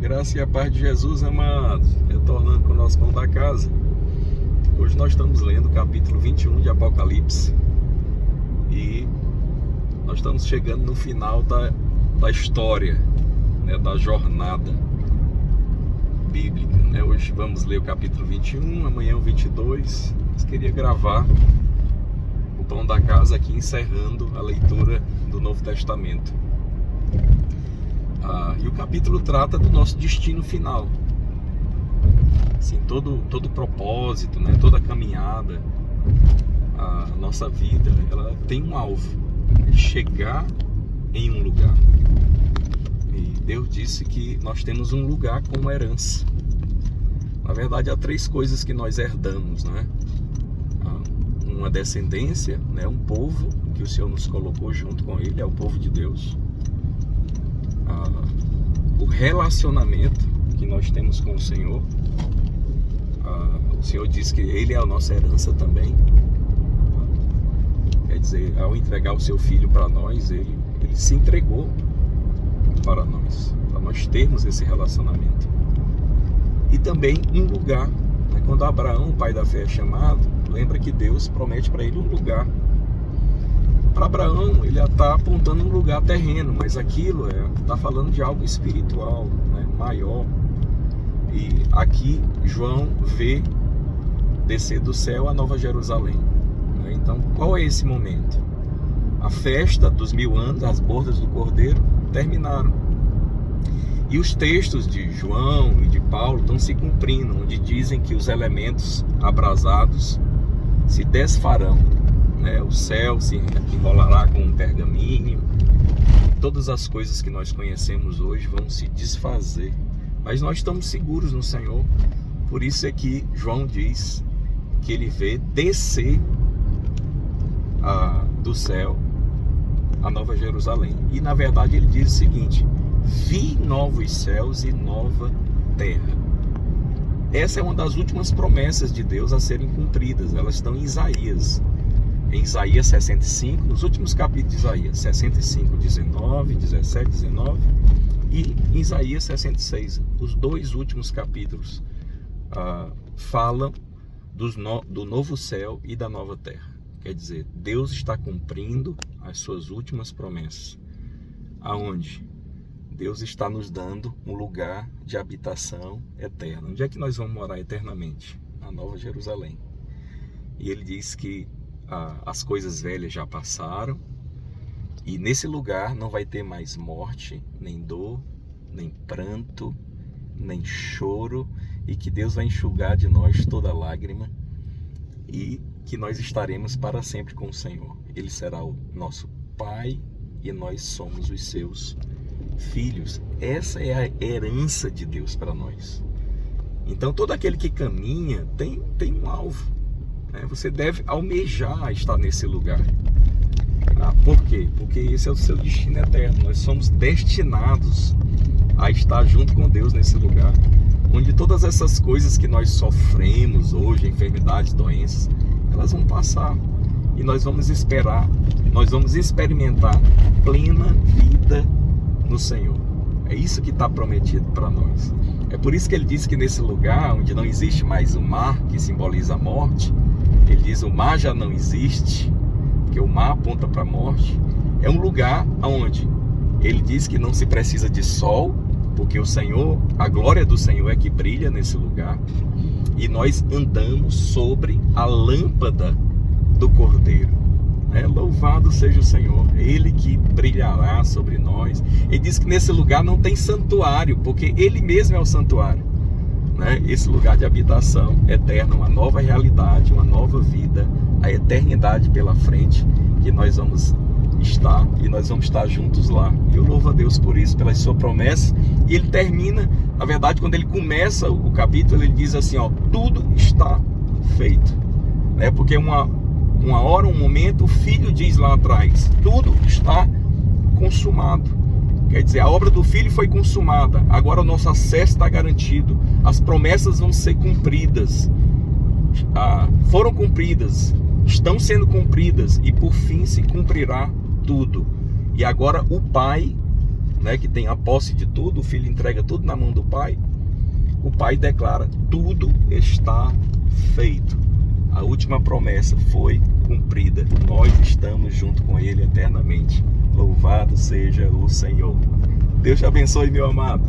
Graça e a paz de Jesus, amados, retornando com o nosso pão da casa. Hoje nós estamos lendo o capítulo 21 de Apocalipse e nós estamos chegando no final da, da história, né, da jornada bíblica. Né? Hoje vamos ler o capítulo 21, amanhã o 22. Mas queria gravar o pão da casa aqui encerrando a leitura do Novo Testamento. Ah, e o capítulo trata do nosso destino final. Assim, todo, todo propósito, né, toda caminhada, a nossa vida, ela tem um alvo, é chegar em um lugar. E Deus disse que nós temos um lugar como herança. Na verdade, há três coisas que nós herdamos, né? Uma descendência, né? um povo que o Senhor nos colocou junto com Ele, é o povo de Deus o relacionamento que nós temos com o Senhor. o Senhor diz que Ele é a nossa herança também. quer dizer, ao entregar o seu filho para nós, ele, ele se entregou para nós, para nós termos esse relacionamento. E também um lugar. Né? Quando Abraão, pai da fé, é chamado, lembra que Deus promete para ele um lugar para Abraão, ele está apontando um lugar terreno, mas aquilo está é, falando de algo espiritual, né, maior. E aqui João vê descer do céu a Nova Jerusalém. Né? Então, qual é esse momento? A festa dos mil anos, as bordas do Cordeiro, terminaram. E os textos de João e de Paulo estão se cumprindo, onde dizem que os elementos abrasados se desfarão né? o céu se enrolará com um pergaminho, todas as coisas que nós conhecemos hoje vão se desfazer, mas nós estamos seguros no Senhor, por isso é que João diz que ele vê descer a, do céu a Nova Jerusalém, e na verdade ele diz o seguinte: vi novos céus e nova terra. Essa é uma das últimas promessas de Deus a serem cumpridas, elas estão em Isaías em Isaías 65, nos últimos capítulos de Isaías, 65, 19, 17, 19 e em Isaías 66, os dois últimos capítulos ah, falam no, do novo céu e da nova terra. Quer dizer, Deus está cumprindo as suas últimas promessas. Aonde? Deus está nos dando um lugar de habitação eterna. Onde é que nós vamos morar eternamente? Na Nova Jerusalém. E ele diz que as coisas velhas já passaram e nesse lugar não vai ter mais morte, nem dor, nem pranto, nem choro e que Deus vai enxugar de nós toda lágrima e que nós estaremos para sempre com o Senhor. Ele será o nosso Pai e nós somos os seus filhos. Essa é a herança de Deus para nós. Então todo aquele que caminha tem, tem um alvo. Né? Você deve almejar estar nesse lugar. Ah, por quê? Porque esse é o seu destino eterno. Nós somos destinados a estar junto com Deus nesse lugar, onde todas essas coisas que nós sofremos hoje, enfermidades, doenças, elas vão passar e nós vamos esperar, nós vamos experimentar plena vida no Senhor. É isso que está prometido para nós. É por isso que ele diz que nesse lugar onde não existe mais o mar, que simboliza a morte, ele diz: o mar já não existe, porque o mar aponta para a morte. É um lugar onde ele diz que não se precisa de sol, porque o Senhor, a glória do Senhor é que brilha nesse lugar. E nós andamos sobre a lâmpada do Cordeiro. É, louvado seja o Senhor, Ele que brilhará sobre nós. Ele diz que nesse lugar não tem santuário, porque Ele mesmo é o santuário né, esse lugar de habitação eterna, uma nova realidade, uma nova vida, a eternidade pela frente, que nós vamos estar e nós vamos estar juntos lá. Eu louvo a Deus por isso, pela sua promessa. E ele termina, na verdade, quando ele começa o capítulo, ele diz assim: ó, tudo está feito. Né? Porque uma, uma hora, um momento, o filho diz lá atrás: tudo está consumado. Quer dizer, a obra do Filho foi consumada, agora o nosso acesso está garantido, as promessas vão ser cumpridas, ah, foram cumpridas, estão sendo cumpridas e por fim se cumprirá tudo. E agora o Pai né, que tem a posse de tudo, o filho entrega tudo na mão do pai, o pai declara: tudo está feito. Última promessa foi cumprida. Nós estamos junto com ele eternamente. Louvado seja o Senhor. Deus te abençoe, meu amado.